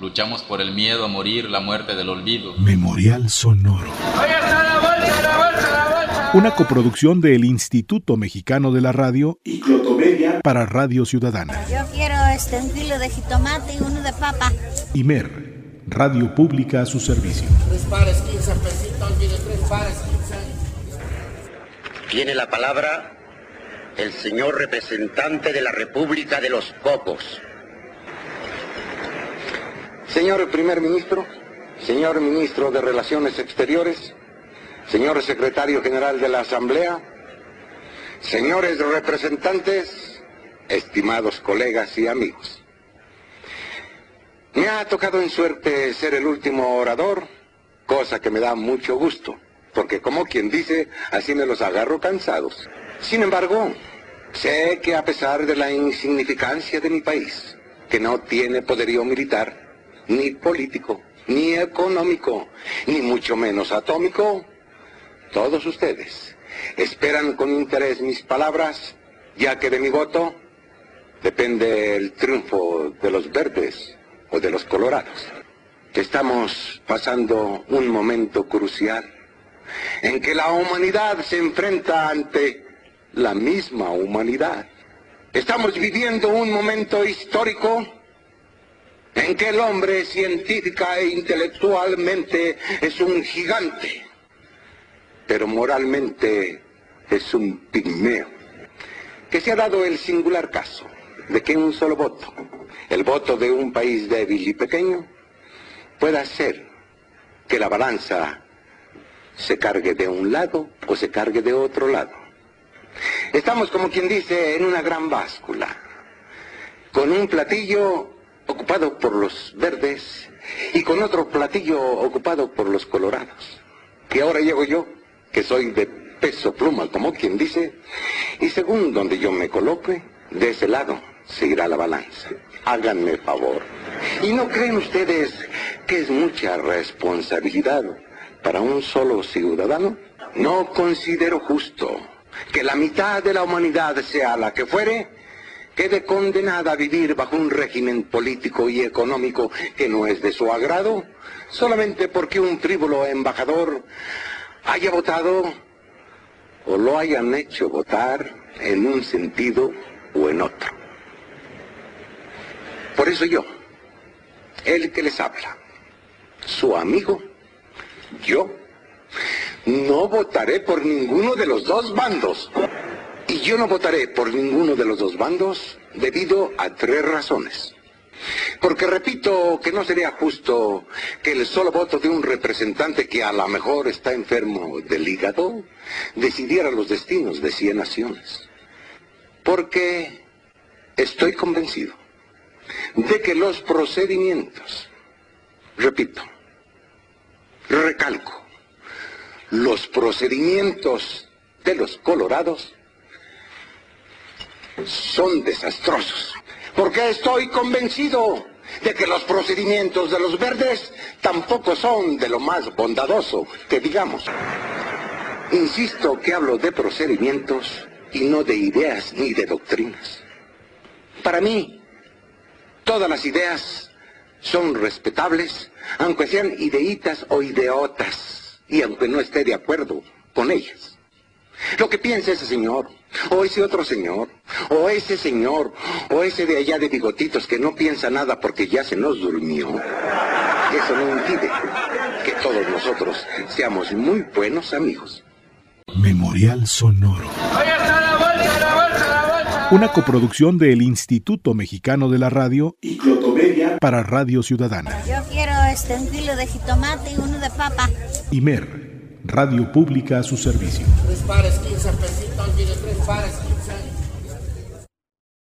Luchamos por el miedo a morir, la muerte del olvido. Memorial Sonoro. Una coproducción del Instituto Mexicano de la Radio y Clotomedia para Radio Ciudadana. Yo quiero este, un kilo de jitomate y uno de papa. Imer, Radio Pública a su servicio. Tres pares, 15 pesitos, mire, tres pares, 15. Tiene la palabra el señor representante de la República de los Cocos. Señor primer ministro, señor ministro de Relaciones Exteriores, señor secretario general de la Asamblea, señores representantes, estimados colegas y amigos. Me ha tocado en suerte ser el último orador, cosa que me da mucho gusto, porque como quien dice, así me los agarro cansados. Sin embargo, sé que a pesar de la insignificancia de mi país, que no tiene poderío militar, ni político, ni económico, ni mucho menos atómico, todos ustedes esperan con interés mis palabras, ya que de mi voto depende el triunfo de los verdes o de los colorados. Estamos pasando un momento crucial en que la humanidad se enfrenta ante la misma humanidad. Estamos viviendo un momento histórico en que el hombre científica e intelectualmente es un gigante, pero moralmente es un pigmeo. Que se ha dado el singular caso de que un solo voto, el voto de un país débil y pequeño, pueda hacer que la balanza se cargue de un lado o se cargue de otro lado. Estamos, como quien dice, en una gran báscula, con un platillo ocupado por los verdes y con otro platillo ocupado por los colorados. Que ahora llego yo, que soy de peso pluma, como quien dice, y según donde yo me coloque, de ese lado se irá la balanza. Háganme favor. ¿Y no creen ustedes que es mucha responsabilidad para un solo ciudadano? No considero justo que la mitad de la humanidad sea la que fuere quede condenada a vivir bajo un régimen político y económico que no es de su agrado, solamente porque un frívolo embajador haya votado o lo hayan hecho votar en un sentido o en otro. Por eso yo, el que les habla, su amigo, yo, no votaré por ninguno de los dos bandos. Y yo no votaré por ninguno de los dos bandos debido a tres razones. Porque repito que no sería justo que el solo voto de un representante que a lo mejor está enfermo del hígado decidiera los destinos de 100 naciones. Porque estoy convencido de que los procedimientos, repito, recalco, los procedimientos de los colorados son desastrosos. Porque estoy convencido de que los procedimientos de los verdes tampoco son de lo más bondadoso que digamos. Insisto que hablo de procedimientos y no de ideas ni de doctrinas. Para mí, todas las ideas son respetables, aunque sean ideitas o ideotas, y aunque no esté de acuerdo con ellas. Lo que piensa ese señor, o ese otro señor, o ese señor, o ese de allá de bigotitos que no piensa nada porque ya se nos durmió, eso no impide que todos nosotros seamos muy buenos amigos. Memorial Sonoro. Una coproducción del Instituto Mexicano de la Radio y Clotomedia para Radio Ciudadana. Yo quiero este, un kilo de jitomate y uno de papa. Imer, Radio Pública a su servicio. para 15 a pesita, Alvira 3 para 15 anos.